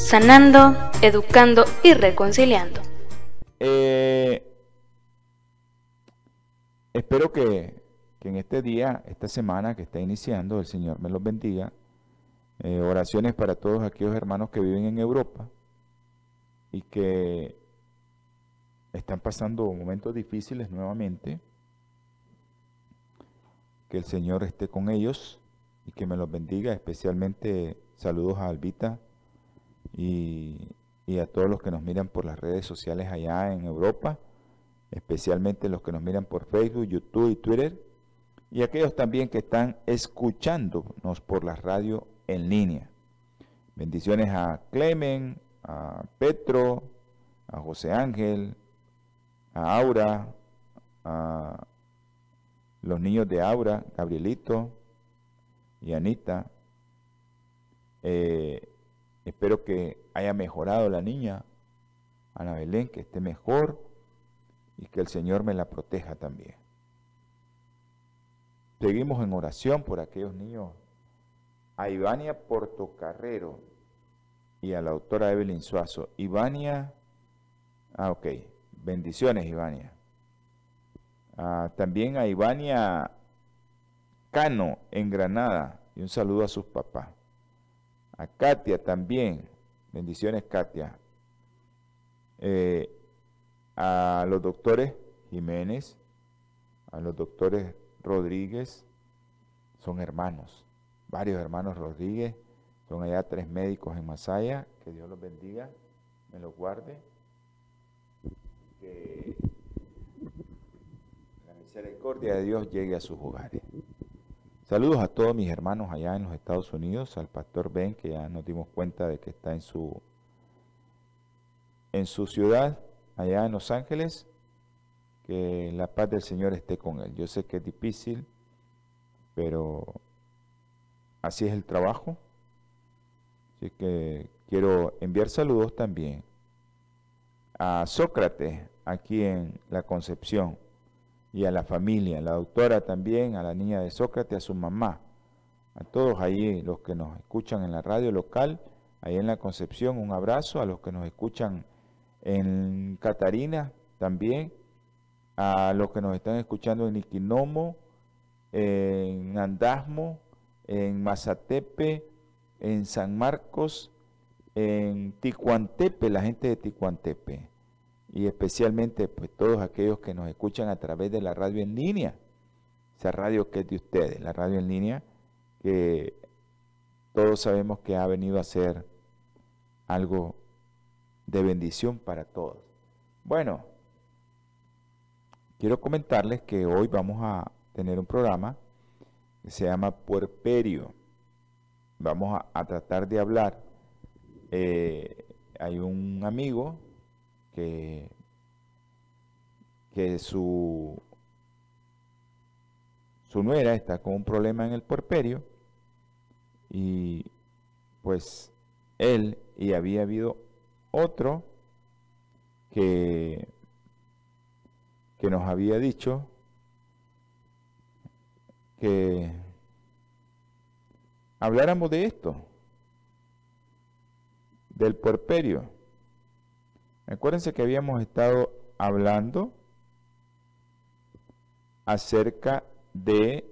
sanando, educando y reconciliando. Eh, espero que, en este día, esta semana que está iniciando, el Señor me los bendiga. Eh, oraciones para todos aquellos hermanos que viven en Europa y que están pasando momentos difíciles nuevamente. Que el Señor esté con ellos y que me los bendiga, especialmente saludos a Albita y, a todos los que nos miran por las redes sociales allá en Europa, especialmente los que nos miran por Facebook, YouTube y Twitter, y aquellos también que están escuchándonos por la radio en línea. Bendiciones a Clemen, a Petro, a José Ángel, a Aura, a los niños de Aura, Gabrielito y Anita. Eh, Espero que haya mejorado la niña, Ana Belén, que esté mejor y que el Señor me la proteja también. Seguimos en oración por aquellos niños. A Ivania Portocarrero y a la autora Evelyn Suazo. Ivania, ah, ok, bendiciones Ivania. Ah, también a Ivania Cano en Granada y un saludo a sus papás a Katia también, bendiciones Katia, eh, a los doctores Jiménez, a los doctores Rodríguez, son hermanos, varios hermanos Rodríguez, son allá tres médicos en Masaya, que Dios los bendiga, me los guarde, que la misericordia de Dios llegue a sus hogares. Saludos a todos mis hermanos allá en los Estados Unidos, al pastor Ben, que ya nos dimos cuenta de que está en su, en su ciudad, allá en Los Ángeles. Que la paz del Señor esté con él. Yo sé que es difícil, pero así es el trabajo. Así que quiero enviar saludos también a Sócrates, aquí en la Concepción y a la familia, a la doctora también, a la niña de Sócrates, a su mamá, a todos ahí los que nos escuchan en la radio local, ahí en la Concepción, un abrazo, a los que nos escuchan en Catarina también, a los que nos están escuchando en Iquinomo, en Andasmo, en Mazatepe, en San Marcos, en Ticuantepe, la gente de Ticuantepe y especialmente pues todos aquellos que nos escuchan a través de la radio en línea, esa radio que es de ustedes, la radio en línea, que todos sabemos que ha venido a ser algo de bendición para todos. Bueno, quiero comentarles que hoy vamos a tener un programa que se llama Puerperio. Vamos a, tratar de hablar. Eh, hay un amigo que, su, su nuera está con un problema en el puerperio y pues él y había habido otro que, que nos había dicho que habláramos de esto, del puerperio. Acuérdense que habíamos estado hablando acerca de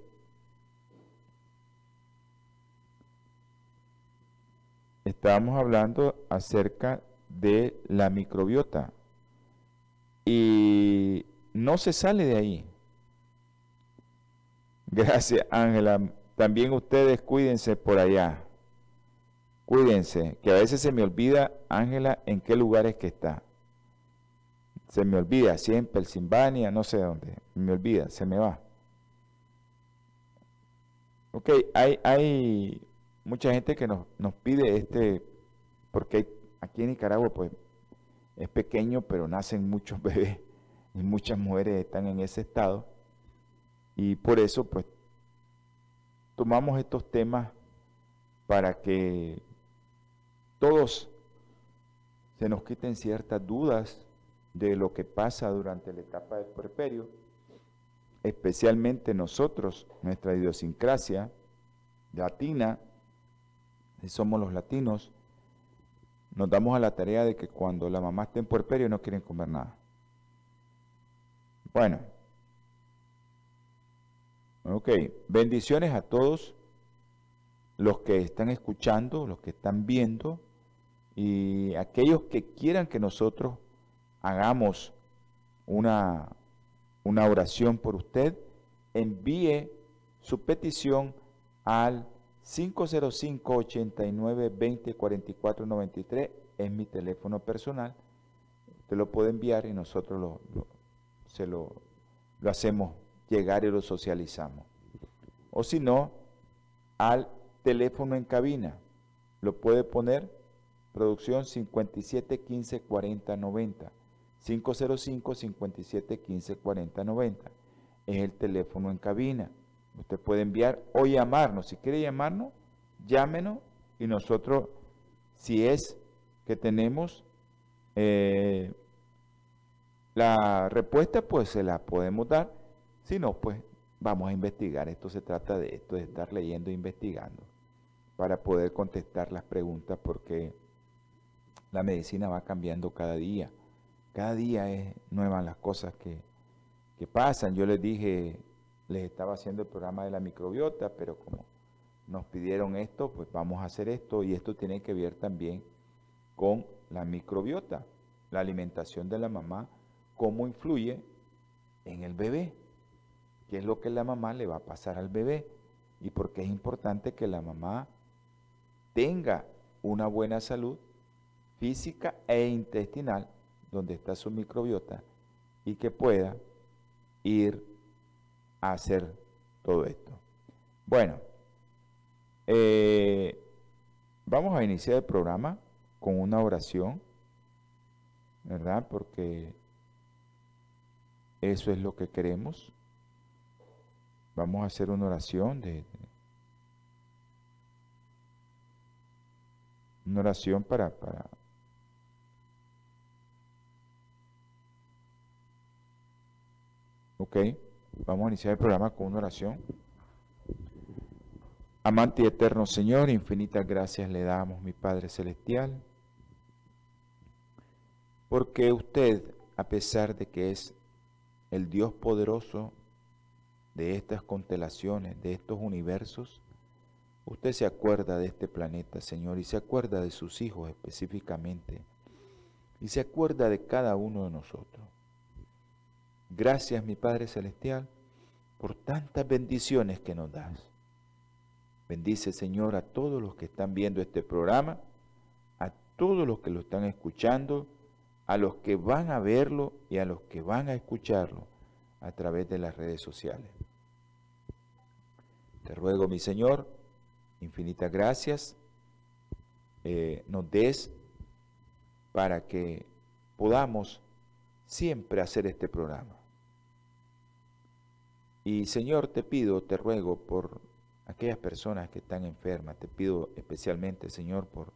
estábamos hablando acerca de la microbiota y no se sale de ahí. Gracias, Ángela. También ustedes cuídense por allá. Cuídense, que a veces se me olvida, Ángela, en qué lugares que está se me olvida, siempre el Pensilvania, no sé dónde, me olvida, se me va. Ok, hay, hay mucha gente que nos, nos pide este, porque aquí en Nicaragua pues es pequeño, pero nacen muchos bebés y muchas mujeres están en ese estado. Y por eso pues tomamos estos temas para que todos se nos quiten ciertas dudas de lo que pasa durante la etapa del puerperio, especialmente nosotros, nuestra idiosincrasia latina, si somos los latinos, nos damos a la tarea de que cuando la mamá está en puerperio no quieren comer nada. Bueno, ok, bendiciones a todos los que están escuchando, los que están viendo y aquellos que quieran que nosotros hagamos una, oración por usted, envíe su petición al 505-89-20-44-93, es mi teléfono personal. Usted lo puede enviar y nosotros lo, se lo, lo hacemos llegar y lo socializamos. O si no, al teléfono en cabina. Lo puede poner producción 57 15 40 90. 505 57 15 40 90. Es el teléfono en cabina. Usted puede enviar o llamarnos. Si quiere llamarnos, llámenos y nosotros, si es que tenemos eh, la respuesta, pues se la podemos dar. Si no, pues vamos a investigar. Esto se trata de esto, de estar leyendo e investigando para poder contestar las preguntas porque la medicina va cambiando cada día. Cada día es nuevas las cosas que, que pasan. Yo les dije les estaba haciendo el programa de la microbiota, pero como nos pidieron esto, pues vamos a hacer esto y esto tiene que ver también con la microbiota, la alimentación de la mamá, cómo influye en el bebé, qué es lo que la mamá le va a pasar al bebé y por qué es importante que la mamá tenga una buena salud física e intestinal, donde está su microbiota, y que pueda ir a hacer todo esto. Bueno, eh, vamos a iniciar el programa con una oración, ¿verdad? Porque eso es lo que queremos. Vamos a hacer una oración una oración para, para ok Vamos a iniciar el programa con una oración. Amante y eterno Señor, infinitas gracias le damos, mi Padre Celestial, porque usted, a pesar de que es el Dios poderoso de estas constelaciones, de estos universos, usted se acuerda de este planeta, Señor, y se acuerda de sus hijos específicamente, y se acuerda de cada uno de nosotros. Gracias, mi Padre Celestial, por tantas bendiciones que nos das. Bendice, Señor, a todos los que están viendo este programa, a todos los que lo están escuchando, a los que van a verlo y a los que van a escucharlo a través de las redes sociales. Te ruego, mi Señor, infinitas gracias, eh, nos des para que podamos siempre hacer este programa. Y Señor, te pido, te ruego por aquellas personas que están enfermas, te pido especialmente, Señor, por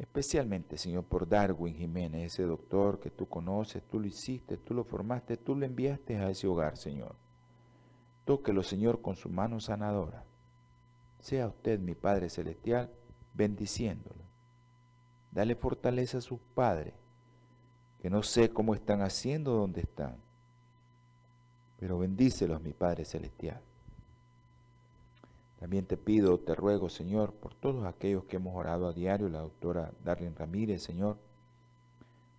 especialmente, Señor, por Darwin Jiménez, ese doctor que tú conoces, tú lo hiciste, tú lo formaste, tú lo enviaste a ese hogar, Señor. Tóquelo, Señor, con su mano sanadora. Sea usted, mi Padre Celestial, bendiciéndolo. Dale fortaleza a sus padres, que no sé cómo están haciendo donde están pero bendícelos, mi Padre Celestial. También te pido, te ruego, Señor, por todos aquellos que hemos orado a diario, la doctora Darlene Ramírez, Señor,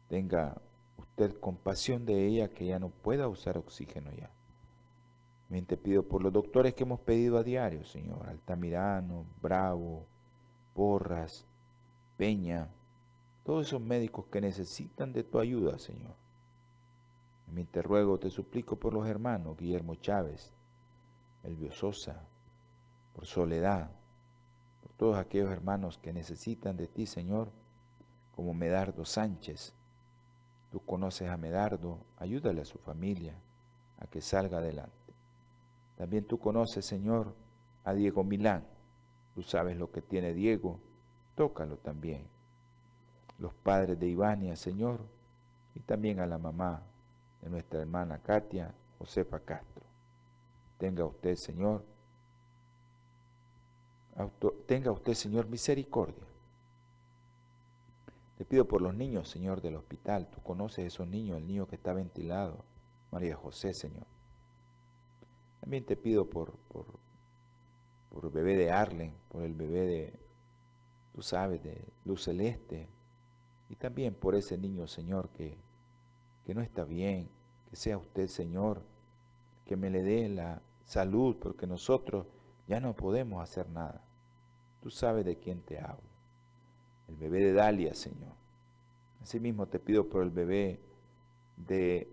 tenga usted compasión de ella, que ya no pueda usar oxígeno ya. También te pido por los doctores que hemos pedido a diario, Señor, Altamirano, Bravo, Porras, Peña, todos esos médicos que necesitan de tu ayuda, Señor. Me te ruego, te suplico por los hermanos Guillermo Chávez, Elvio Sosa, por Soledad, por todos aquellos hermanos que necesitan de ti, Señor, como Medardo Sánchez. Tú conoces a Medardo, ayúdale a su familia a que salga adelante. También tú conoces, Señor, a Diego Milán. Tú sabes lo que tiene Diego, tócalo también. Los padres de Ivania, Señor, y también a la mamá de nuestra hermana Katia Josefa Castro. Tenga usted, Señor, tenga usted, Señor, misericordia. Te pido por los niños, Señor, del hospital. Tú conoces esos niños, el niño que está ventilado. María José, Señor. También te pido por, por, por el bebé de Arlen, por el bebé de, tú sabes, de Luz Celeste. Y también por ese niño, Señor, que, que no está bien. Que sea usted, Señor, que me le dé la salud, porque nosotros ya no podemos hacer nada. Tú sabes de quién te hablo. El bebé de Dalia, Señor. Asimismo te pido por el bebé de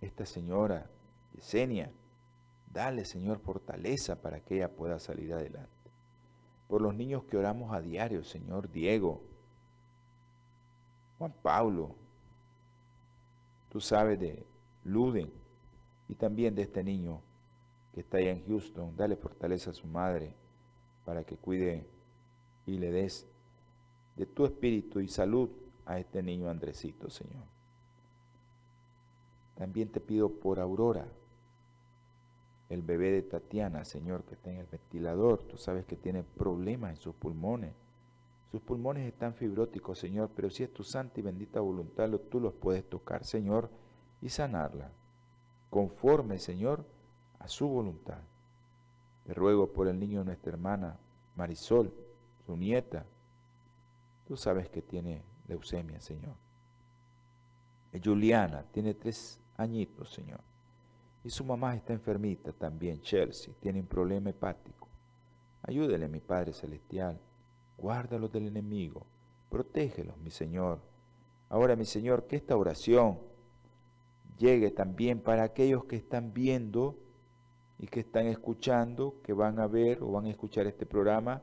esta señora, Yesenia. Dale, Señor, fortaleza para que ella pueda salir adelante. Por los niños que oramos a diario, Señor, Diego, Juan Pablo, tú sabes de Luden y también de este niño que está allá en Houston. Dale fortaleza a su madre para que cuide y le des de tu espíritu y salud a este niño Andresito, Señor. También te pido por Aurora, el bebé de Tatiana, Señor, que está en el ventilador. Tú sabes que tiene problemas en sus pulmones. Sus pulmones están fibróticos, Señor, pero si es tu santa y bendita voluntad, tú los puedes tocar, Señor, y sanarla. Conforme, Señor, a su voluntad. Te ruego por el niño de nuestra hermana Marisol, su nieta. Tú sabes que tiene leucemia, Señor. Juliana tiene tres añitos, Señor. Y su mamá está enfermita también, Chelsea, tiene un problema hepático. Ayúdele, mi Padre Celestial. Guárdalos del enemigo. Protégelos, mi Señor. Ahora, mi Señor, que esta oración llegue también para aquellos que están viendo y que están escuchando, que van a ver o van a escuchar este programa,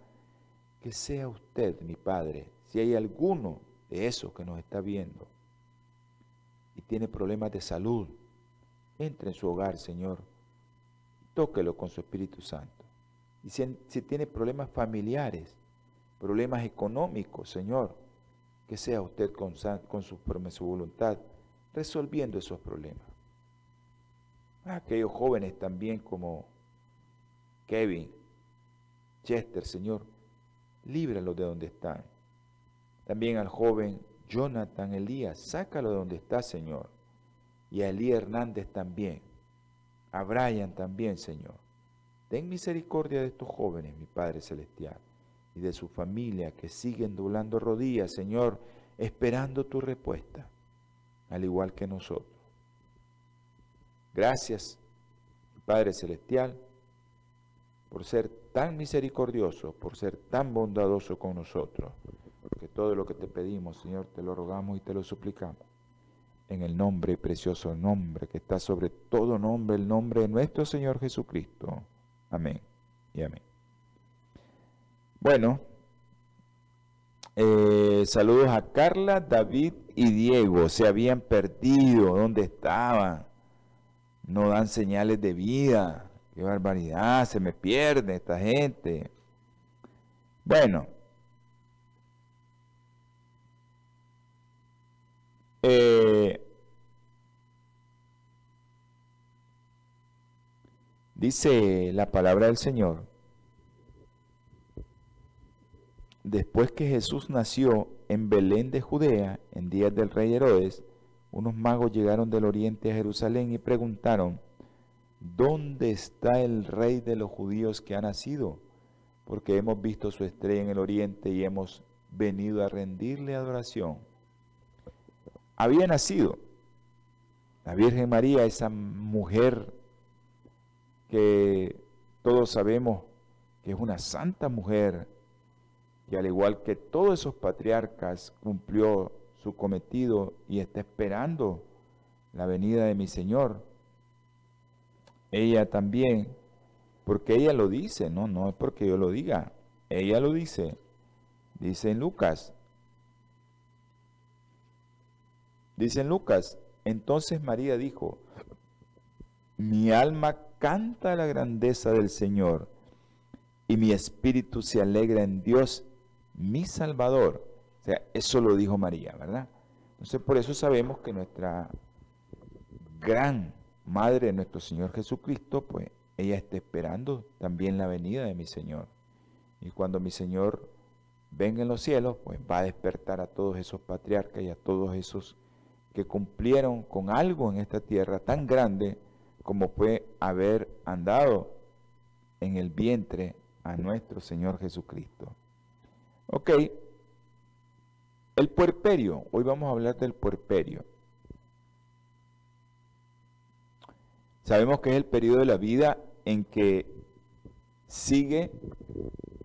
que sea usted, mi Padre, si hay alguno de esos que nos está viendo y tiene problemas de salud, entre en su hogar, Señor, tóquelo con su Espíritu Santo. Y si, tiene problemas familiares, problemas económicos, Señor, que sea usted con, con su, su voluntad resolviendo esos problemas aquellos jóvenes también como Kevin, Chester, Señor, líbralos de donde están. También al joven Jonathan Elías, sácalo de donde está, Señor. Y a Elías Hernández también. A Brian también, Señor. Ten misericordia de estos jóvenes, mi Padre Celestial, y de su familia que siguen doblando rodillas, Señor, esperando tu respuesta, al igual que nosotros. Gracias, Padre Celestial, por ser tan misericordioso, por ser tan bondadoso con nosotros. Porque todo lo que te pedimos, Señor, te lo rogamos y te lo suplicamos. En el nombre precioso nombre que está sobre todo nombre, el nombre de nuestro Señor Jesucristo. Amén y amén. Bueno, eh, saludos a Carla, David y Diego. Se habían perdido. ¿Dónde estaban? no dan señales de vida. Qué barbaridad, se me pierde esta gente. Bueno, eh, dice la palabra del Señor, después que Jesús nació en Belén de Judea, en días del rey Herodes, unos magos llegaron del oriente a Jerusalén y preguntaron, ¿dónde está el rey de los judíos que ha nacido? Porque hemos visto su estrella en el oriente y hemos venido a rendirle adoración. Había nacido la Virgen María, esa mujer que todos sabemos que es una santa mujer, y al igual que todos esos patriarcas cumplió su cometido y está esperando la venida de mi Señor. Ella también, porque ella lo dice, no, no es porque yo lo diga. ella lo dice, dice en Lucas, dice en Lucas, entonces María dijo, mi alma canta la grandeza del Señor y mi espíritu se alegra en Dios, mi Salvador. O sea, eso lo dijo María, ¿verdad? Entonces por eso sabemos que nuestra gran madre nuestro Señor Jesucristo, pues ella está esperando también la venida de mi Señor. Y cuando mi Señor venga en los cielos, pues va a despertar a todos esos patriarcas y a todos esos que cumplieron con algo en esta tierra tan grande como fue haber andado en el vientre a nuestro Señor Jesucristo. Ok, el puerperio, hoy vamos a hablar del puerperio. Sabemos que es el periodo de la vida en que sigue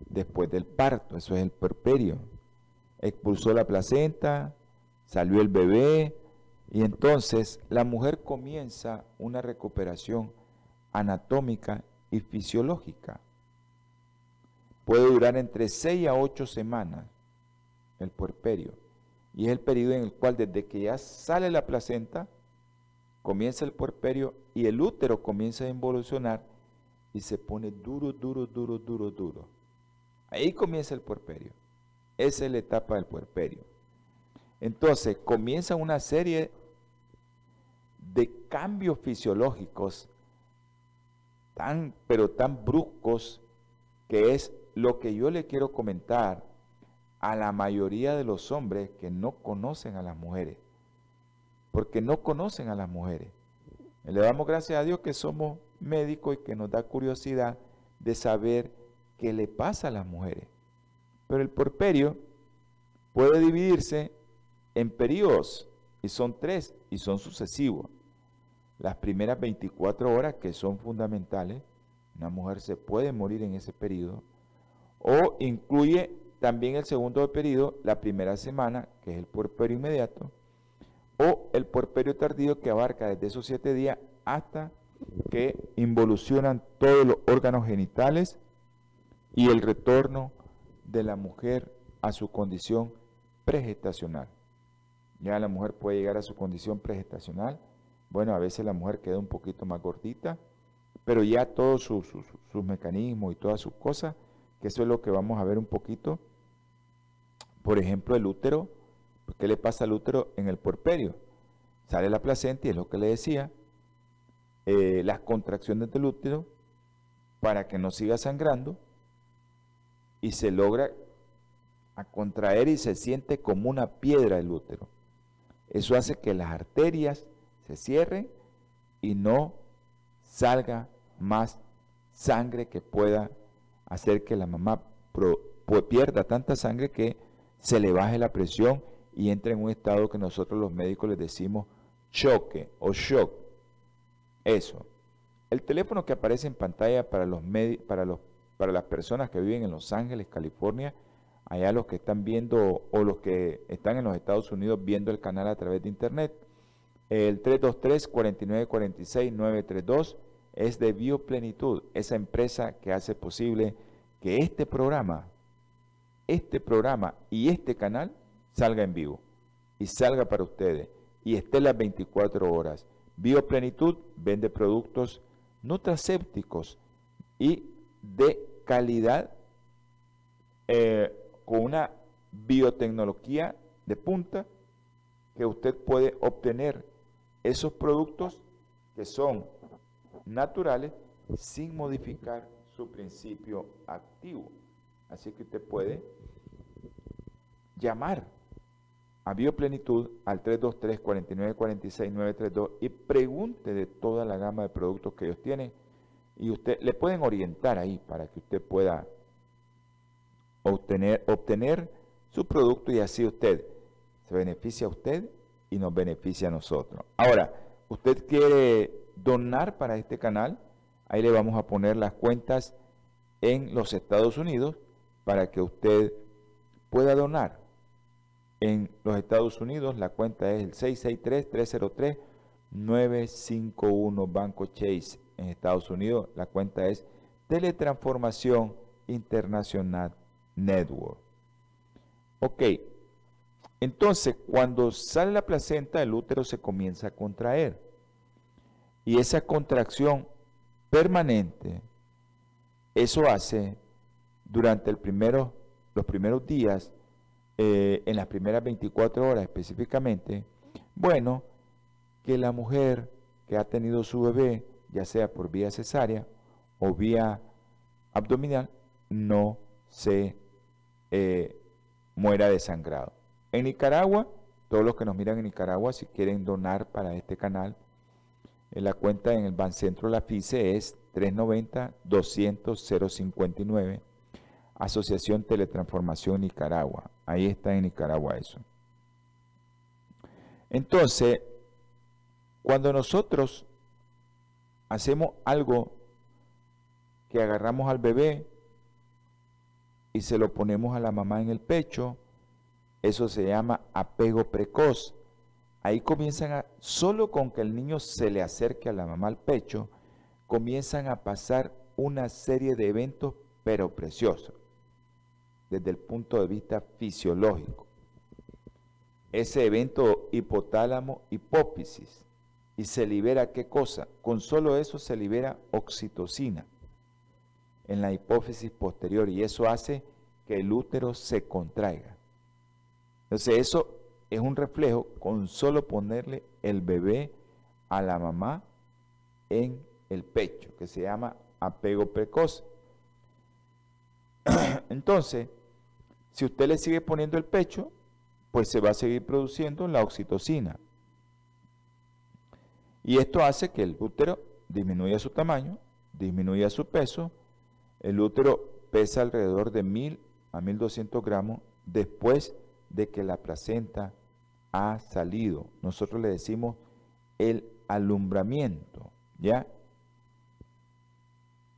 después del parto, eso es el puerperio. Expulsó la placenta, salió el bebé y entonces la mujer comienza una recuperación anatómica y fisiológica. Puede durar entre 6 a 8 semanas el puerperio y es el periodo en el cual desde que ya sale la placenta, comienza el puerperio y el útero comienza a involucionar y se pone duro, duro, duro, duro, duro. Ahí comienza el puerperio. Esa es la etapa del puerperio. Entonces comienza una serie de cambios fisiológicos tan, pero tan bruscos, que es lo que yo le quiero comentar a la mayoría de los hombres que no conocen a las mujeres porque no conocen a las mujeres. Le damos gracias a Dios que somos médicos y que nos da curiosidad de saber qué le pasa a las mujeres. Pero el porperio puede dividirse en periodos, y son tres, y son sucesivos. Las primeras 24 horas, que son fundamentales, una mujer se puede morir en ese periodo, o incluye también el segundo periodo, la primera semana, que es el puerperio inmediato, o el puerperio tardío que abarca desde esos siete días hasta que involucionan todos los órganos genitales y el retorno de la mujer a su condición pregestacional. Ya la mujer puede llegar a su condición pregestacional. Bueno, a veces la mujer queda un poquito más gordita, pero ya todos sus, mecanismos y todas sus cosas, que eso es lo que vamos a ver un poquito. Por ejemplo, el útero ¿Qué le pasa al útero en el puerperio? Sale la placenta y es lo que le decía, eh, las contracciones del útero para que no siga sangrando y se logra a contraer y se siente como una piedra el útero. Eso hace que las arterias se cierren y no salga más sangre que pueda hacer que la mamá pierda tanta sangre que se le baje la presión y entra en un estado que nosotros los médicos les decimos choque o shock. Eso. El teléfono que aparece en pantalla para, los para, los, para las personas que viven en Los Ángeles, California, allá los que están viendo o los que están en los Estados Unidos viendo el canal a través de internet, el 323-4946-932 es de Bioplenitud, esa empresa que hace posible que este programa, este programa y este canal salga en vivo y salga para ustedes y esté las 24 horas. Bioplenitud vende productos nutracépticos y de calidad eh, con una biotecnología de punta que usted puede obtener esos productos que son naturales sin modificar su principio activo. Así que usted puede llamar a Bioplenitud al 323-4946-932 y pregunte de toda la gama de productos que ellos tienen y usted le pueden orientar ahí para que usted pueda obtener, obtener su producto y así usted se beneficia a usted y nos beneficia a nosotros. Ahora, usted quiere donar para este canal, ahí le vamos a poner las cuentas en los Estados Unidos para que usted pueda donar en los Estados Unidos la cuenta es el 663-303-951 Banco Chase. En Estados Unidos la cuenta es Teletransformación Internacional Network. Ok, entonces cuando sale la placenta el útero se comienza a contraer y esa contracción permanente, eso hace durante el los primeros días, eh, en las primeras 24 horas específicamente, bueno, que la mujer que ha tenido su bebé, ya sea por vía cesárea o vía abdominal, no se eh, muera desangrado. En Nicaragua, todos los que nos miran en Nicaragua, si quieren donar para este canal, la cuenta en el Bancentro La FICE es 390-200-059, Asociación Teletransformación Nicaragua. Ahí está en Nicaragua eso. Entonces, cuando nosotros hacemos algo que agarramos al bebé y se lo ponemos a la mamá en el pecho, eso se llama apego precoz. Ahí comienzan a, solo con que el niño se le acerque a la mamá al pecho, comienzan a pasar una serie de eventos, pero preciosos, desde el punto de vista fisiológico. Ese evento hipotálamo hipófisis y se libera qué cosa? Con solo eso se libera oxitocina en la hipófisis posterior y eso hace que el útero se contraiga. Entonces eso es un reflejo con solo ponerle el bebé a la mamá en el pecho, que se llama apego precoz. Entonces, si usted le sigue poniendo el pecho, pues se va a seguir produciendo la oxitocina. Y esto hace que el útero disminuya su tamaño, disminuya su peso. El útero pesa alrededor de 1000 a 1200 gramos después de que la placenta ha salido. Nosotros le decimos el alumbramiento, ¿ya?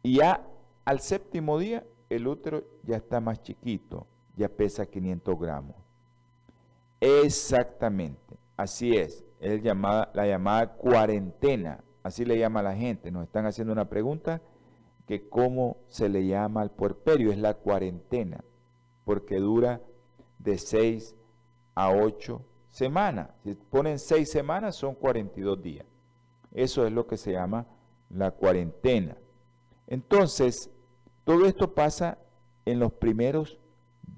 Y ya al séptimo día el útero ya está más chiquito, ya pesa 500 gramos. Exactamente, así es es llamada, la llamada cuarentena, así le llama la gente. Nos están haciendo una pregunta que cómo se le llama al puerperio, es la cuarentena, porque dura de 6 a 8 semanas. Si ponen 6 semanas son 42 días. Eso es lo que se llama la cuarentena. Entonces, todo esto pasa en los primeros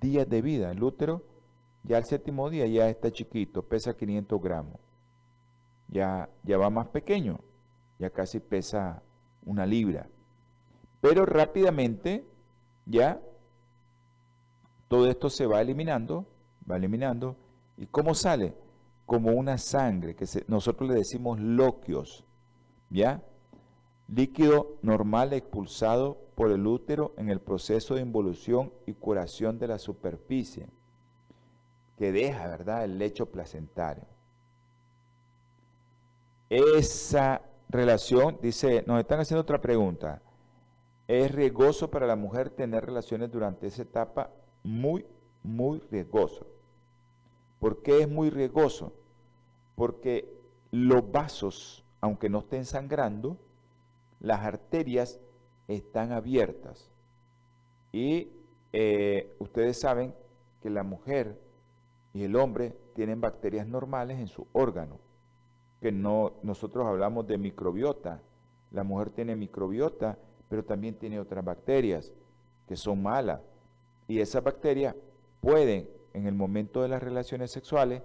días de vida. El útero ya el séptimo día ya está chiquito, pesa 500 gramos ya, ya va más pequeño, ya casi pesa una libra. Pero rápidamente ya todo esto se va eliminando, va eliminando. ¿Y cómo sale? Como una sangre, que nosotros le decimos loquios, ¿ya? Líquido normal expulsado por el útero en el proceso de involución y curación de la superficie, que deja, ¿verdad?, el lecho placentario. Esa relación, dice, nos están haciendo otra pregunta. ¿Es riesgoso para la mujer tener relaciones durante esa etapa? Muy, muy riesgoso. ¿Por qué es muy riesgoso? Porque los vasos, aunque no estén sangrando, las arterias están abiertas. Y eh, ustedes saben que la mujer y el hombre tienen bacterias normales en su órgano que no, nosotros hablamos de microbiota. La mujer tiene microbiota, pero también tiene otras bacterias que son malas. Y esas bacterias pueden, en el momento de las relaciones sexuales,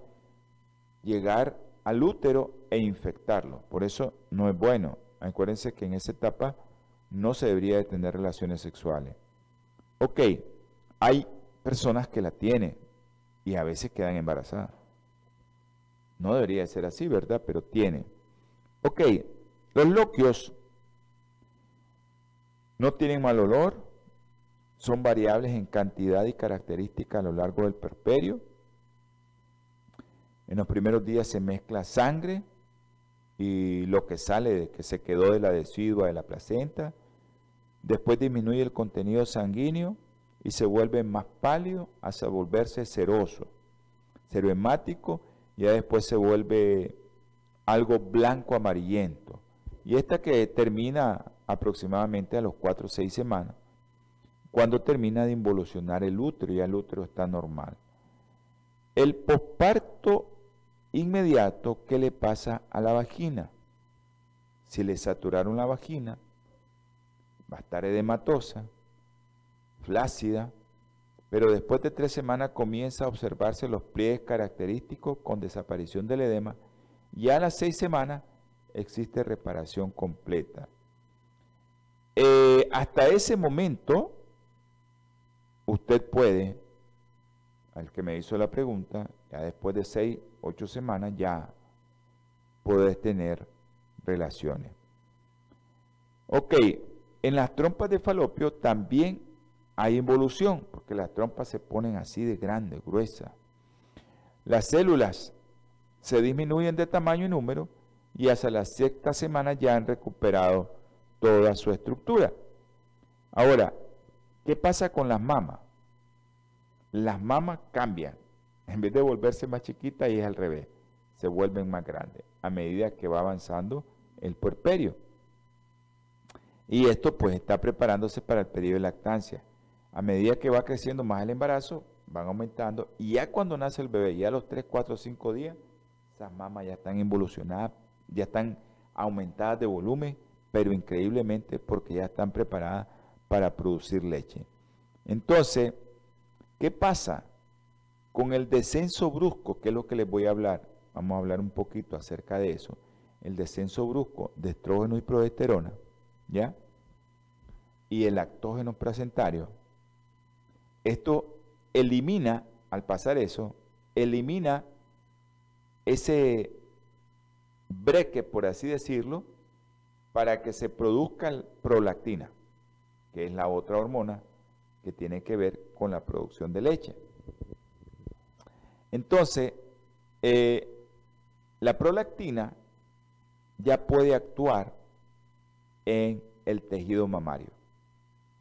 llegar al útero e infectarlo. Por eso no es bueno. Acuérdense que en esa etapa no se debería de tener relaciones sexuales. Ok, hay personas que la tienen y a veces quedan embarazadas. No debería ser así, ¿verdad? Pero tiene. Ok, los loquios no tienen mal olor, son variables en cantidad y característica a lo largo del perperio. En los primeros días se mezcla sangre y lo que sale de que se quedó de la decidua de la placenta. Después disminuye el contenido sanguíneo y se vuelve más pálido hasta volverse ceroso, cerohemático ya después se vuelve algo blanco amarillento. Y esta que termina aproximadamente a los 4 o 6 semanas, cuando termina de involucionar el útero y el útero está normal. El posparto inmediato, ¿qué le pasa a la vagina? Si le saturaron la vagina, va a estar edematosa, flácida, pero después de tres semanas comienza a observarse los pliegues característicos con desaparición del edema y a las seis semanas existe reparación completa. Eh, hasta ese momento, usted puede, al que me hizo la pregunta, ya después de seis, ocho semanas ya puedes tener relaciones. Ok, en las trompas de falopio también hay involución, porque las trompas se ponen así de grandes, gruesas. Las células se disminuyen de tamaño y número y hasta la sexta semana ya han recuperado toda su estructura. Ahora, ¿qué pasa con las mamas? Las mamas cambian. En vez de volverse más chiquitas, y es al revés. Se vuelven más grandes a medida que va avanzando el puerperio. Y esto pues está preparándose para el periodo de lactancia. A medida que va creciendo más el embarazo, van aumentando. Y ya cuando nace el bebé, ya a los 3, 4, 5 días, esas mamas ya están involucionadas, ya están aumentadas de volumen, pero increíblemente porque ya están preparadas para producir leche. Entonces, ¿qué pasa con el descenso brusco? Que es lo que les voy a hablar. Vamos a hablar un poquito acerca de eso. El descenso brusco de estrógeno y progesterona, ¿ya? Y el lactógeno placentario. Esto elimina, al pasar eso, elimina ese breque, por así decirlo, para que se produzca prolactina, que es la otra hormona que tiene que ver con la producción de leche. Entonces, eh, la prolactina ya puede actuar en el tejido mamario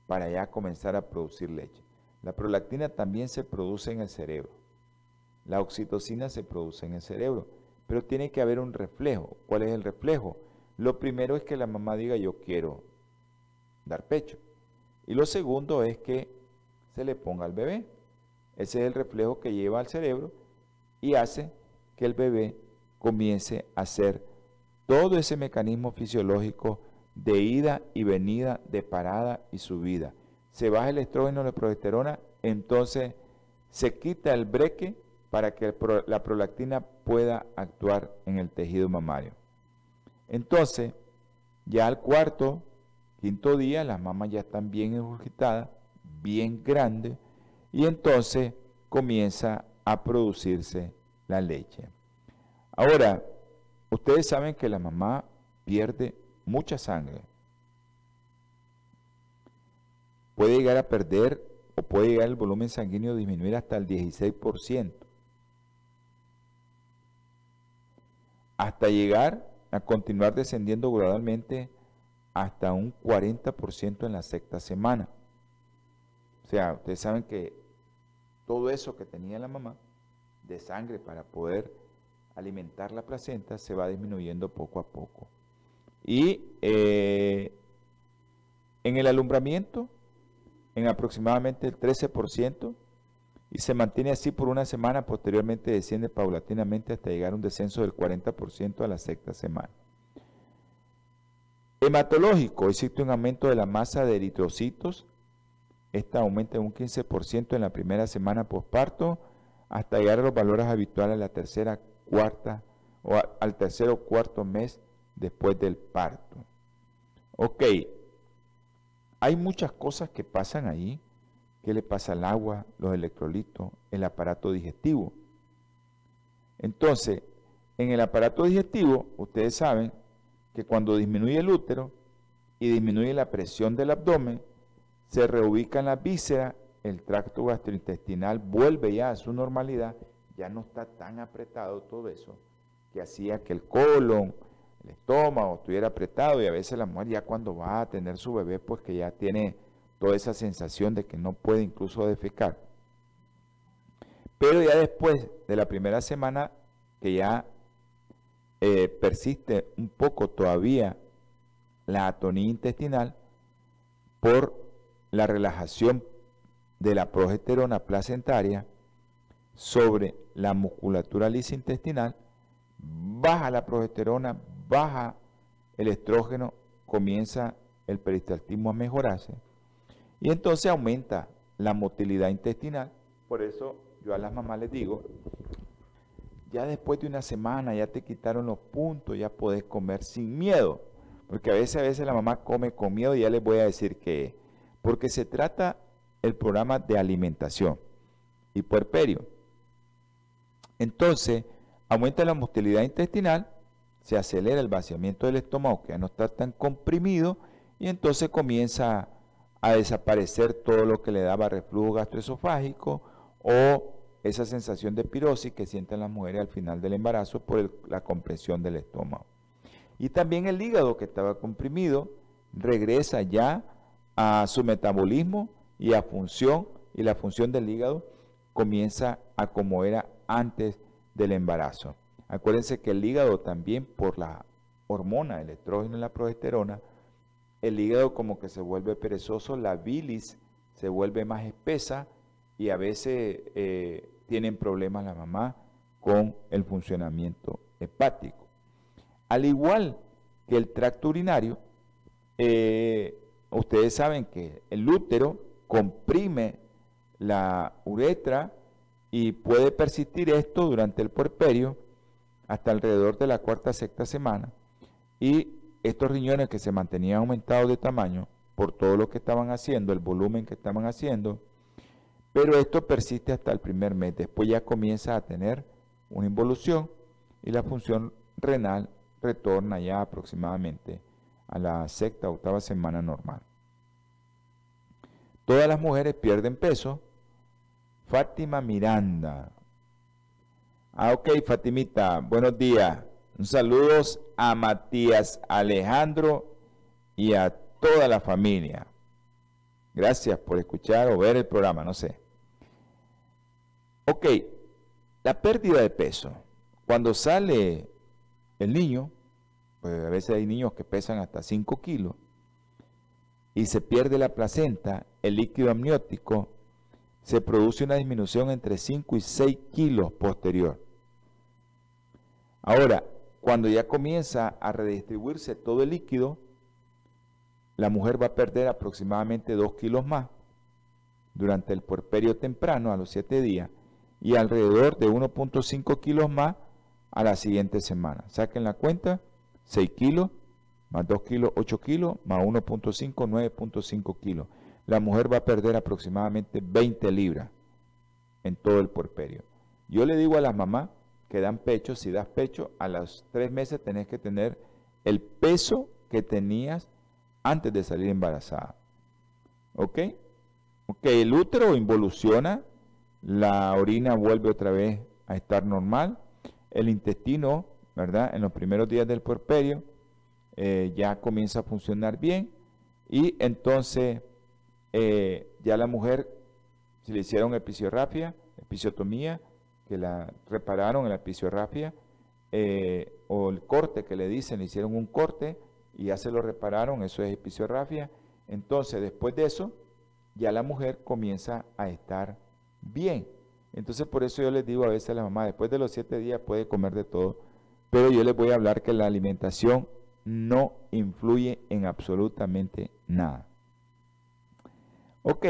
para ya comenzar a producir leche. La prolactina también se produce en el cerebro. La oxitocina se produce en el cerebro, pero tiene que haber un reflejo. ¿Cuál es el reflejo? Lo primero es que la mamá diga yo quiero dar pecho. Y lo segundo es que se le ponga al bebé. Ese es el reflejo que lleva al cerebro y hace que el bebé comience a hacer todo ese mecanismo fisiológico de ida y venida, de parada y subida. Se baja el estrógeno, la progesterona, entonces se quita el breque para que la prolactina pueda actuar en el tejido mamario. Entonces, ya al cuarto, quinto día, las mamas ya están bien engurgitadas, bien grandes, y entonces comienza a producirse la leche. Ahora, ustedes saben que la mamá pierde mucha sangre. Puede llegar a perder o puede llegar el volumen sanguíneo a disminuir hasta el 16%. hasta llegar a continuar descendiendo gradualmente hasta un 40% en la sexta semana. O sea, ustedes saben que todo eso que tenía la mamá de sangre para poder alimentar la placenta se va disminuyendo poco a poco. Y eh, en el alumbramiento, en aproximadamente el 13%, y se mantiene así por una semana, posteriormente desciende paulatinamente hasta llegar a un descenso del 40% a la sexta semana. Hematológico, existe un aumento de la masa de eritrocitos, esta aumenta en un 15% en la primera semana posparto hasta llegar a los valores habituales la tercera, cuarta o al tercer o cuarto mes después del parto. Ok, hay muchas cosas que pasan ahí qué le pasa al agua, los electrolitos, el aparato digestivo. Entonces, en el aparato digestivo, ustedes saben que cuando disminuye el útero y disminuye la presión del abdomen, se reubica en la víscera, el tracto gastrointestinal vuelve ya a su normalidad, ya no está tan apretado todo eso, que hacía que el colon, el estómago estuviera apretado y a veces la mujer ya cuando va a tener su bebé, pues que ya tiene toda esa sensación de que no puede incluso defecar. Pero ya después de la primera semana, que ya eh, persiste un poco todavía la atonía intestinal por la relajación de la progesterona placentaria sobre la musculatura lisa intestinal, baja la progesterona, baja el estrógeno, comienza el peristaltismo a mejorarse y entonces aumenta la motilidad intestinal. Por eso yo a las mamás les digo, ya después de una semana ya te quitaron los puntos, ya puedes comer sin miedo. Porque a veces, a veces la mamá come con miedo y ya les voy a decir que porque se trata el programa de alimentación y puerperio. Entonces, aumenta la motilidad intestinal, se acelera el vaciamiento del estómago que ya no está tan comprimido y entonces comienza a desaparecer todo lo que le daba reflujo gastroesofágico o esa sensación de pirosis que sienten las mujeres al final del embarazo por la compresión del estómago. Y también el hígado que estaba comprimido regresa ya a su metabolismo y a función, y la función del hígado comienza a como era antes del embarazo. Acuérdense que el hígado también por la hormona, el estrógeno y la progesterona, el hígado como que se vuelve perezoso, la bilis se vuelve más espesa y a veces eh, tienen problemas la mamá con el funcionamiento hepático. Al igual que el tracto urinario, eh, ustedes saben que el útero comprime la uretra y puede persistir esto durante el puerperio hasta alrededor de la cuarta sexta semana y estos riñones que se mantenían aumentados de tamaño por todo lo que estaban haciendo, el volumen que estaban haciendo, pero esto persiste hasta el primer mes. Después ya comienza a tener una involución y la función renal retorna ya aproximadamente a la sexta octava semana normal. Todas las mujeres pierden peso. Fátima Miranda. Ah, ok, Fatimita, buenos días. Un saludos a Matías Alejandro y a toda la familia. Gracias por escuchar o ver el programa, no sé. Ok, la pérdida de peso. Cuando sale el niño, pues a veces hay niños que pesan hasta 5 kilos, y se pierde la placenta, el líquido amniótico, se produce una disminución entre 5 y 6 kilos posterior. Ahora, cuando ya comienza a redistribuirse todo el líquido, la mujer va a perder aproximadamente 2 kilos más durante el puerperio temprano a los 7 días y alrededor de 1.5 kilos más a la siguiente semana. Saquen la cuenta, 6 kilos más 2 kilos, 8 kilos, más 1.5, 9.5 kilos. La mujer va a perder aproximadamente 20 libras en todo el puerperio. Yo le digo a las mamás que dan pecho, si das pecho, a los tres meses tenés que tener el peso que tenías antes de salir embarazada. ¿Ok? Ok, el útero involuciona, la orina vuelve otra vez a estar normal, el intestino, ¿verdad? En los primeros días del puerperio eh, ya comienza a funcionar bien y entonces eh, ya la mujer, si le hicieron episiorrafia, episiotomía, que la repararon en la episiorrafia, eh, o el corte que le dicen, le hicieron un corte y ya se lo repararon, eso es episiorrafia. Entonces, después de eso, ya la mujer comienza a estar bien. Entonces, por eso yo les digo a veces a la mamá, después de los siete días puede comer de todo, pero yo les voy a hablar que la alimentación no influye en absolutamente nada. Ok,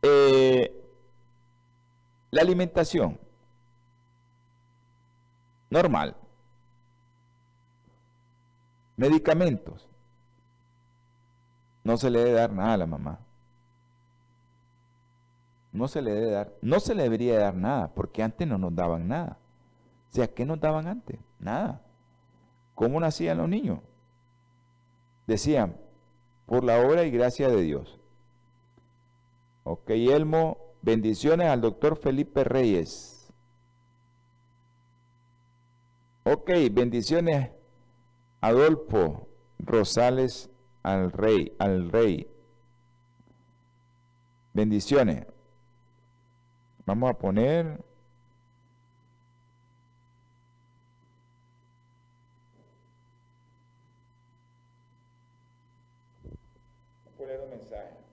eh, la alimentación. Normal. Medicamentos. No se le debe dar nada a la mamá. No se le debe dar, no se le debería dar nada, porque antes no nos daban nada. O sea, ¿qué nos daban antes? Nada. ¿Cómo nacían los niños? Decían, por la obra y gracia de Dios. Ok, Elmo, Bendiciones al doctor Felipe Reyes. Ok, bendiciones Adolfo Rosales al rey, al rey. Bendiciones. Vamos a poner poner un mensaje.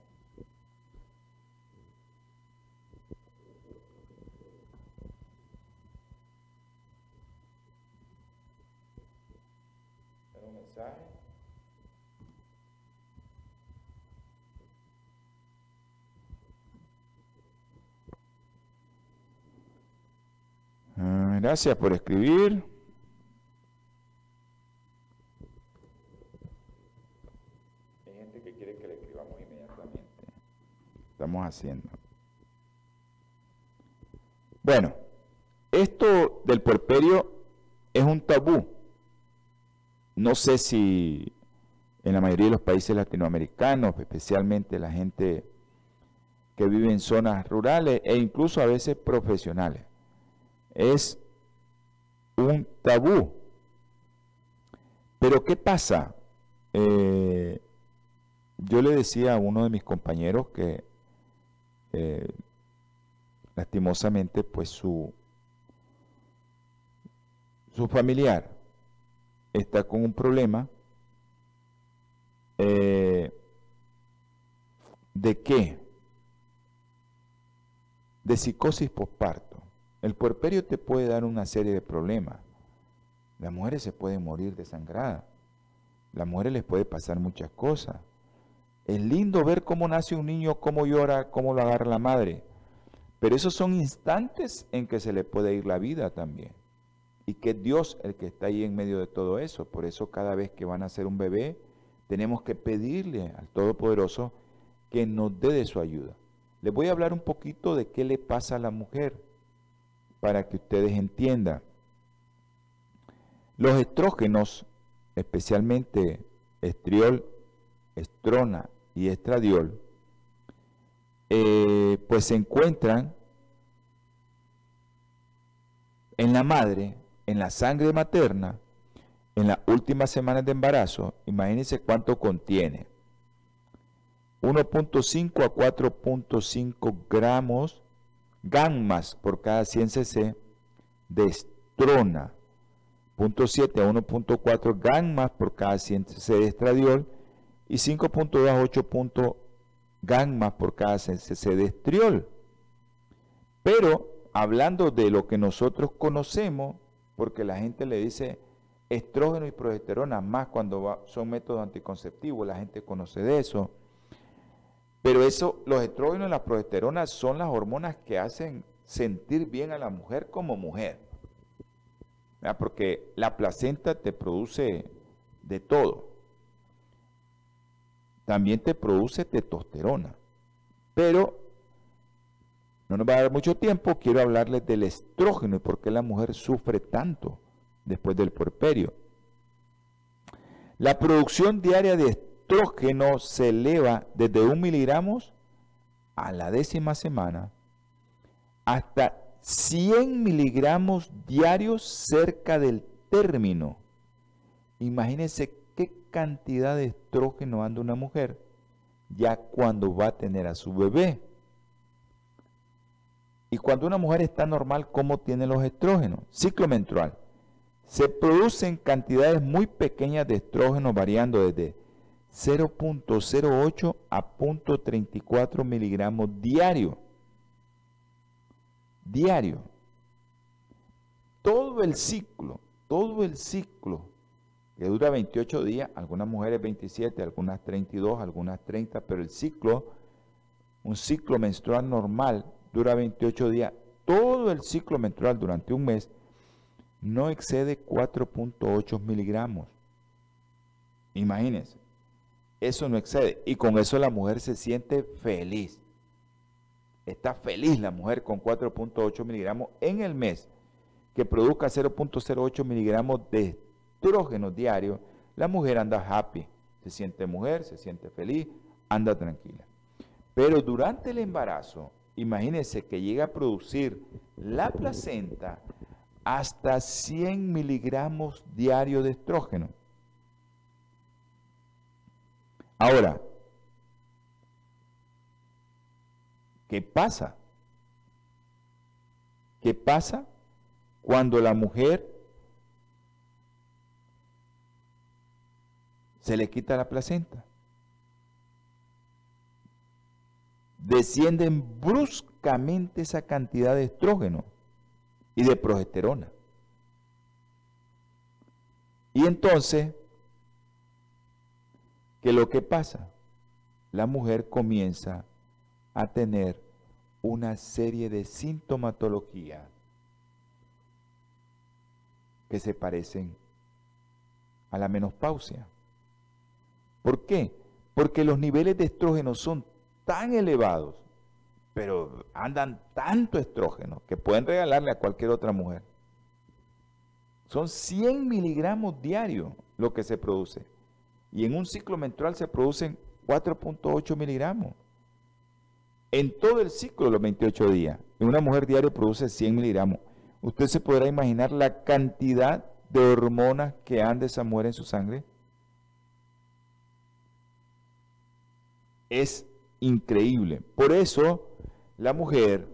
un mensaje. Ah, gracias por escribir. Hay gente que quiere que le escribamos inmediatamente. Estamos haciendo. Bueno, esto del puerperio es un tabú. No sé si en la mayoría de los países latinoamericanos, especialmente la gente que vive en zonas rurales e incluso a veces profesionales, es un tabú. Pero ¿qué pasa? Eh, yo le decía a uno de mis compañeros que eh, lastimosamente pues su, su familiar está con un problema eh, de qué? De psicosis postparto. El puerperio te puede dar una serie de problemas. Las mujeres se pueden morir desangradas. Las mujeres les puede pasar muchas cosas. Es lindo ver cómo nace un niño, cómo llora, cómo lo agarra la madre. Pero esos son instantes en que se le puede ir la vida también. Y que Dios el que está ahí en medio de todo eso. Por eso cada vez que van a hacer un bebé, tenemos que pedirle al Todopoderoso que nos dé de su ayuda. Les voy a hablar un poquito de qué le pasa a la mujer para que ustedes entiendan. Los estrógenos, especialmente estriol, estrona y estradiol, eh, pues se encuentran en la madre, en la sangre materna, en las últimas semanas de embarazo. Imagínense cuánto contiene. 1.5 a 4.5 gramos gammas por cada 100 cc de estrona, 0.7 a 1.4 gammas por cada 100 cc de estradiol. Y 5.2 a 8 gammas por cada 100 cc de estriol. Pero hablando de lo que nosotros conocemos, porque la gente le dice estrógeno y progesterona, más cuando son métodos anticonceptivos, la gente conoce de eso pero eso, los estrógenos y la progesterona son las hormonas que hacen sentir bien a la mujer como mujer. Porque la placenta te produce de todo. También te produce testosterona. Pero no nos va a dar mucho tiempo. Quiero hablarles del estrógeno y por qué la mujer sufre tanto después del puerperio. La producción diaria de estrógeno se eleva desde un miligramos a la décima semana hasta 100 miligramos diarios cerca del término. Imagínense qué cantidad de estrógeno anda una mujer ya cuando va a tener a su bebé. Y cuando una mujer está normal, ¿cómo tiene los estrógenos? Ciclo menstrual. Se producen cantidades muy pequeñas de estrógeno variando desde 0.08 a 0.34 miligramos diario. Diario. Todo el ciclo, todo el ciclo, que dura 28 días, algunas mujeres 27, algunas 32, algunas 30, pero el ciclo, un ciclo menstrual normal, dura 28 días. Todo el ciclo menstrual durante un mes no excede 4.8 miligramos. Imagínense eso no excede. Y con eso la mujer se siente feliz. Está feliz la mujer con 4.8 miligramos en el mes, que produzca 0.08 miligramos de estrógeno diario. La mujer anda happy, se siente mujer, se siente feliz, anda tranquila. Pero durante el embarazo, imagínense que llega a producir la placenta hasta 100 miligramos diario de estrógeno. Ahora, ¿qué pasa? ¿Qué pasa cuando la mujer se le quita la placenta? Descienden bruscamente esa cantidad de estrógeno y de progesterona. Y entonces que lo que pasa, la mujer comienza a tener una serie de sintomatología que se parecen a la menopausia. ¿Por qué? Porque los niveles de estrógeno son tan elevados, pero andan tanto estrógeno que pueden regalarle a cualquier otra mujer. Son 100 miligramos diarios lo que se produce. Y en un ciclo menstrual se producen 4.8 miligramos. En todo el ciclo de los 28 días, en una mujer diario produce 100 miligramos. Usted se podrá imaginar la cantidad de hormonas que anda esa mujer en su sangre. Es increíble. Por eso la mujer,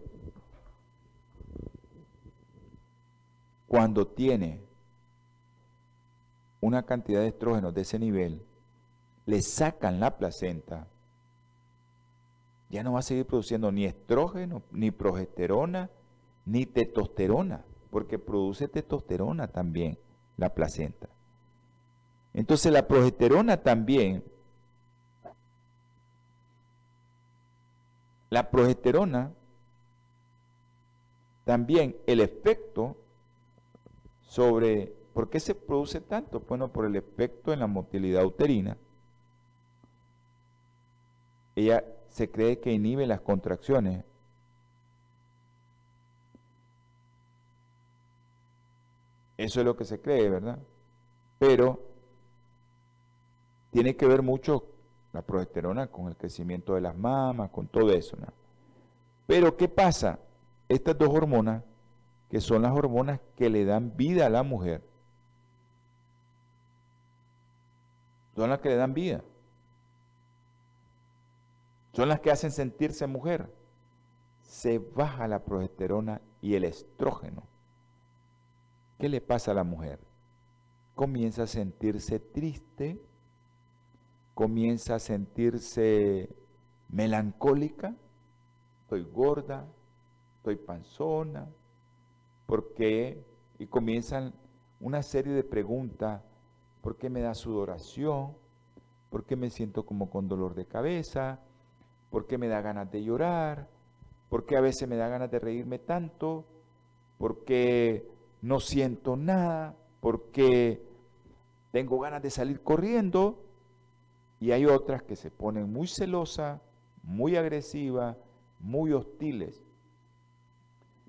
cuando tiene una cantidad de estrógenos de ese nivel, le sacan la placenta, ya no va a seguir produciendo ni estrógeno, ni progesterona, ni testosterona, porque produce testosterona también la placenta. Entonces la progesterona también, la progesterona también el efecto sobre, ¿por qué se produce tanto? Bueno, por el efecto en la motilidad uterina. Ella se cree que inhibe las contracciones. Eso es lo que se cree, ¿verdad? Pero tiene que ver mucho la progesterona con el crecimiento de las mamas, con todo eso. ¿no? Pero ¿qué pasa? Estas dos hormonas, que son las hormonas que le dan vida a la mujer, son las que le dan vida son las que hacen sentirse mujer. Se baja la progesterona y el estrógeno. ¿Qué le pasa a la mujer? Comienza a sentirse triste, comienza a sentirse melancólica, estoy gorda, estoy panzona, ¿por qué? Y comienzan una serie de preguntas, ¿por qué me da sudoración? ¿Por qué me siento como con dolor de cabeza? ¿Por qué me da ganas de llorar? ¿Por qué a veces me da ganas de reírme tanto? ¿Por qué no siento nada? ¿Por qué tengo ganas de salir corriendo? Y hay otras que se ponen muy celosas, muy agresivas, muy hostiles.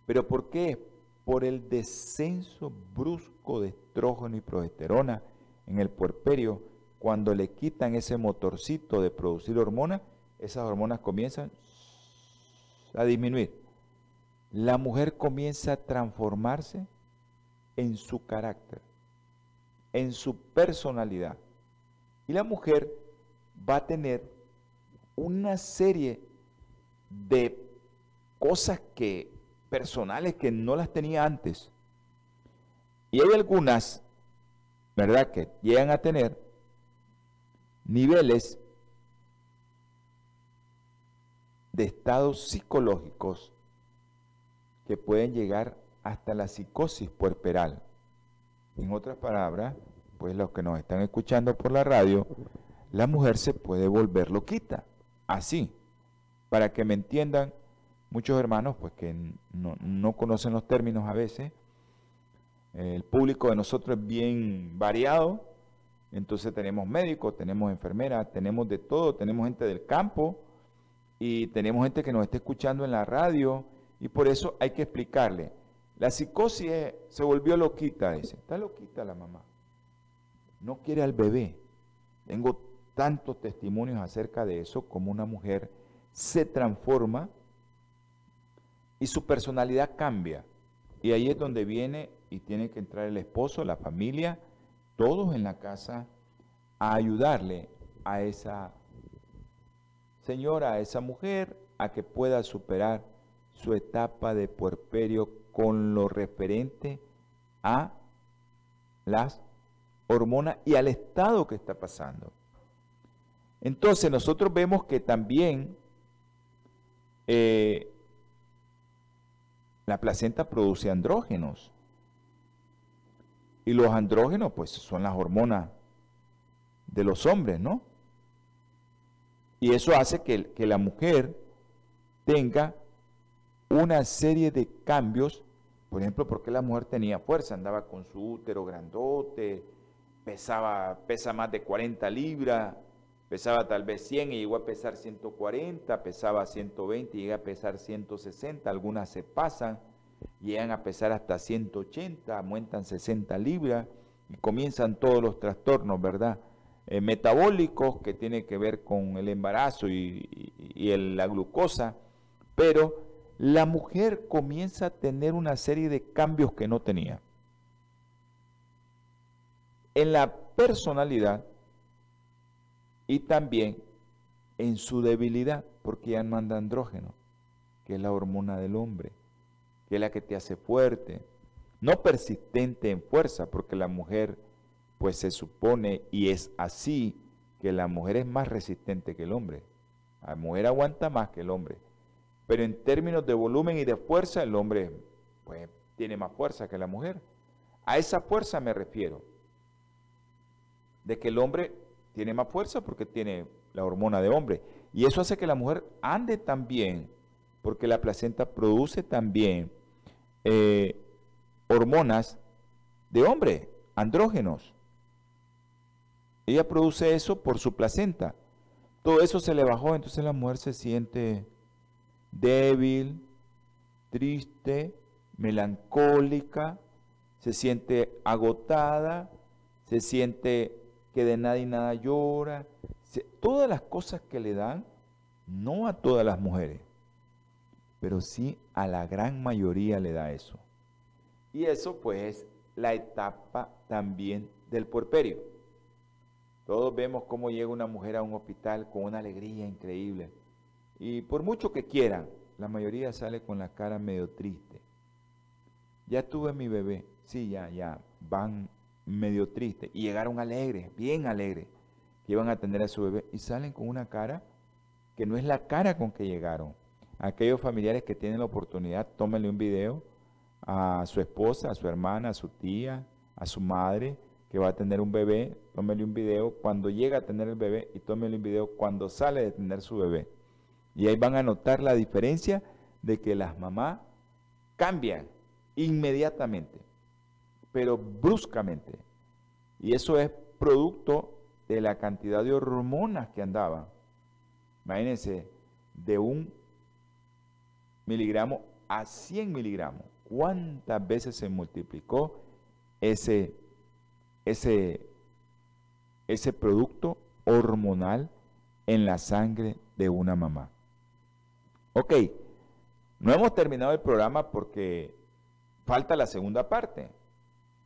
¿Pero por qué? Por el descenso brusco de estrógeno y progesterona en el puerperio, cuando le quitan ese motorcito de producir hormonas esas hormonas comienzan a disminuir. La mujer comienza a transformarse en su carácter, en su personalidad. Y la mujer va a tener una serie de cosas que personales que no las tenía antes. Y hay algunas, ¿verdad?, que llegan a tener niveles de estados psicológicos que pueden llegar hasta la psicosis puerperal. En otras palabras, pues los que nos están escuchando por la radio, la mujer se puede volver loquita, así, para que me entiendan muchos hermanos, pues que no, no conocen los términos a veces, el público de nosotros es bien variado, entonces tenemos médicos, tenemos enfermeras, tenemos de todo, tenemos gente del campo, y tenemos gente que nos está escuchando en la radio y por eso hay que explicarle. La psicosis se volvió loquita, dice. Está loquita la mamá. No quiere al bebé. Tengo tantos testimonios acerca de eso, como una mujer se transforma y su personalidad cambia. Y ahí es donde viene y tiene que entrar el esposo, la familia, todos en la casa, a ayudarle a esa señora, a esa mujer, a que pueda superar su etapa de puerperio con lo referente a las hormonas y al estado que está pasando. Entonces nosotros vemos que también eh, la placenta produce andrógenos. Y los andrógenos pues son las hormonas de los hombres, ¿no? Y eso hace que, la mujer tenga una serie de cambios, por ejemplo, porque la mujer tenía fuerza, andaba con su útero grandote, pesaba, pesa más de 40 libras, pesaba tal vez 100 y llegó a pesar 140, pesaba 120 y llega a pesar 160, algunas se pasan, llegan a pesar hasta 180, aumentan 60 libras y comienzan todos los trastornos, ¿verdad? Eh, metabólicos que tienen que ver con el embarazo y, la glucosa, pero la mujer comienza a tener una serie de cambios que no tenía. En la personalidad y también en su debilidad, porque ya no anda andrógeno, que es la hormona del hombre, que es la que te hace fuerte, no persistente en fuerza, porque la mujer, pues se supone y es así, que la mujer es más resistente que el hombre. La mujer aguanta más que el hombre pero en términos de volumen y de fuerza, el hombre pues, tiene más fuerza que la mujer. A esa fuerza me refiero. De que el hombre tiene más fuerza porque tiene la hormona de hombre. Y eso hace que la mujer ande también, porque la placenta produce también eh, hormonas de hombre, andrógenos. Ella produce eso por su placenta. Todo eso se le bajó, entonces la mujer se siente débil, triste, melancólica, se siente agotada, se siente que de nada y nada llora. todas las cosas que le dan, no a todas las mujeres, pero sí a la gran mayoría le da eso. Y eso pues es la etapa también del puerperio. Todos vemos cómo llega una mujer a un hospital con una alegría increíble y por mucho que quieran, la mayoría sale con la cara medio triste. Ya tuve mi bebé, sí, ya, ya, van medio tristes. Y llegaron alegres, bien alegres, que iban a atender a su bebé. Y salen con una cara que no es la cara con que llegaron. Aquellos familiares que tienen la oportunidad, tómenle un video a su esposa, a su hermana, a su tía, a su madre, que va a tener un bebé, tómele un video cuando llega a tener el bebé y tómele un video cuando sale de tener su bebé. Y ahí van a notar la diferencia de que las mamás cambian inmediatamente, pero bruscamente. Y eso es producto de la cantidad de hormonas que andaban. Imagínense, de un miligramo a 100 miligramos. ¿Cuántas veces se multiplicó ese, ese, ese producto hormonal en la sangre de una mamá? Ok, no hemos terminado el programa porque falta la segunda parte.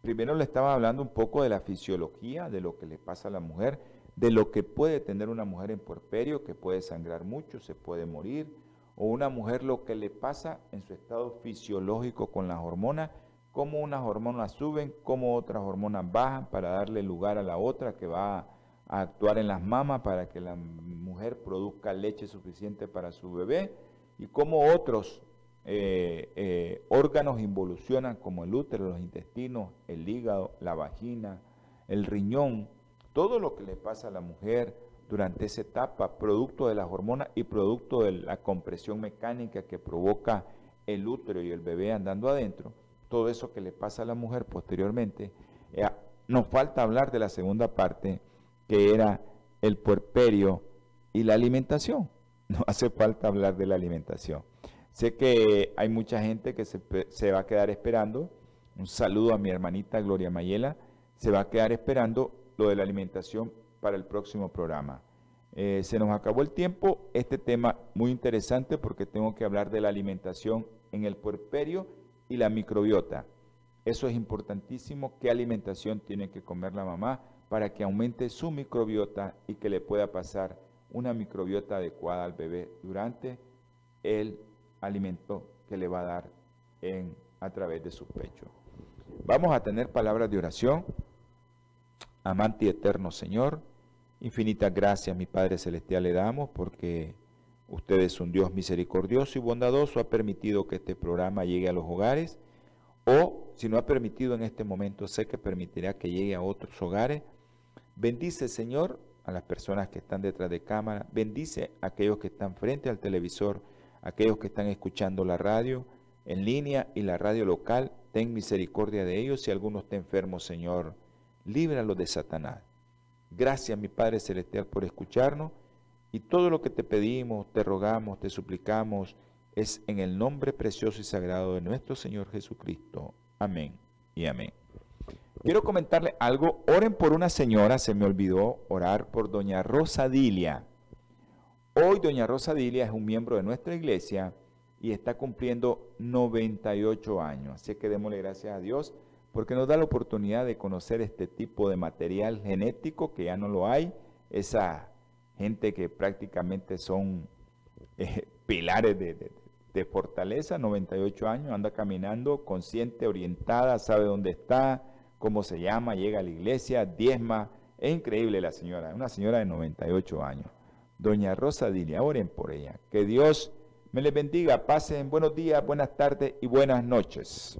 Primero le estaba hablando un poco de la fisiología, de lo que le pasa a la mujer, de lo que puede tener una mujer en puerperio, que puede sangrar mucho, se puede morir, o una mujer lo que le pasa en su estado fisiológico con las hormonas, cómo unas hormonas suben, cómo otras hormonas bajan para darle lugar a la otra que va a actuar en las mamas para que la mujer produzca leche suficiente para su bebé y cómo otros eh, eh, órganos involucionan como el útero, los intestinos, el hígado, la vagina, el riñón, todo lo que le pasa a la mujer durante esa etapa, producto de las hormonas y producto de la compresión mecánica que provoca el útero y el bebé andando adentro, todo eso que le pasa a la mujer posteriormente, eh, nos falta hablar de la segunda parte, que era el puerperio y la alimentación. no hace falta hablar de la alimentación. Sé que hay mucha gente que se, va a quedar esperando. Un saludo a mi hermanita Gloria Mayela. Se va a quedar esperando lo de la alimentación para el próximo programa. Eh, se nos acabó el tiempo. Este tema muy interesante porque tengo que hablar de la alimentación en el puerperio y la microbiota. Eso es importantísimo. ¿Qué alimentación tiene que comer la mamá para que aumente su microbiota y que le pueda pasar una microbiota adecuada al bebé durante el alimento que le va a dar en, a través de su pecho. Vamos a tener palabras de oración. Amante y eterno Señor, infinitas gracias, mi Padre Celestial, le damos porque usted es un Dios misericordioso y bondadoso, ha permitido que este programa llegue a los hogares o si no ha permitido en este momento, sé que permitirá que llegue a otros hogares. Bendice, Señor, a las personas que están detrás de cámara, bendice a aquellos que están frente al televisor, aquellos que están escuchando la radio en línea y la radio local, ten misericordia de ellos. Si alguno está enfermo, Señor, líbralos de Satanás. Gracias, mi Padre Celestial, por escucharnos y todo lo que te pedimos, te rogamos, te suplicamos, es en el nombre precioso y sagrado de nuestro Señor Jesucristo. Amén y amén. Quiero comentarle algo. Oren por una señora, se me olvidó orar por doña Rosa Dilia. Hoy doña Rosa Dilia es un miembro de nuestra iglesia y está cumpliendo 98 años. Así que démosle gracias a Dios porque nos da la oportunidad de conocer este tipo de material genético que ya no lo hay. Esa gente que prácticamente son eh, pilares de, de, fortaleza, 98 años, anda caminando, consciente, orientada, sabe dónde está, cómo se llama, llega a la iglesia, diezma. Es increíble la señora, una señora de 98 años. Doña Rosa Dilia, oren por ella. Que Dios me les bendiga, pasen buenos días, buenas tardes y buenas noches.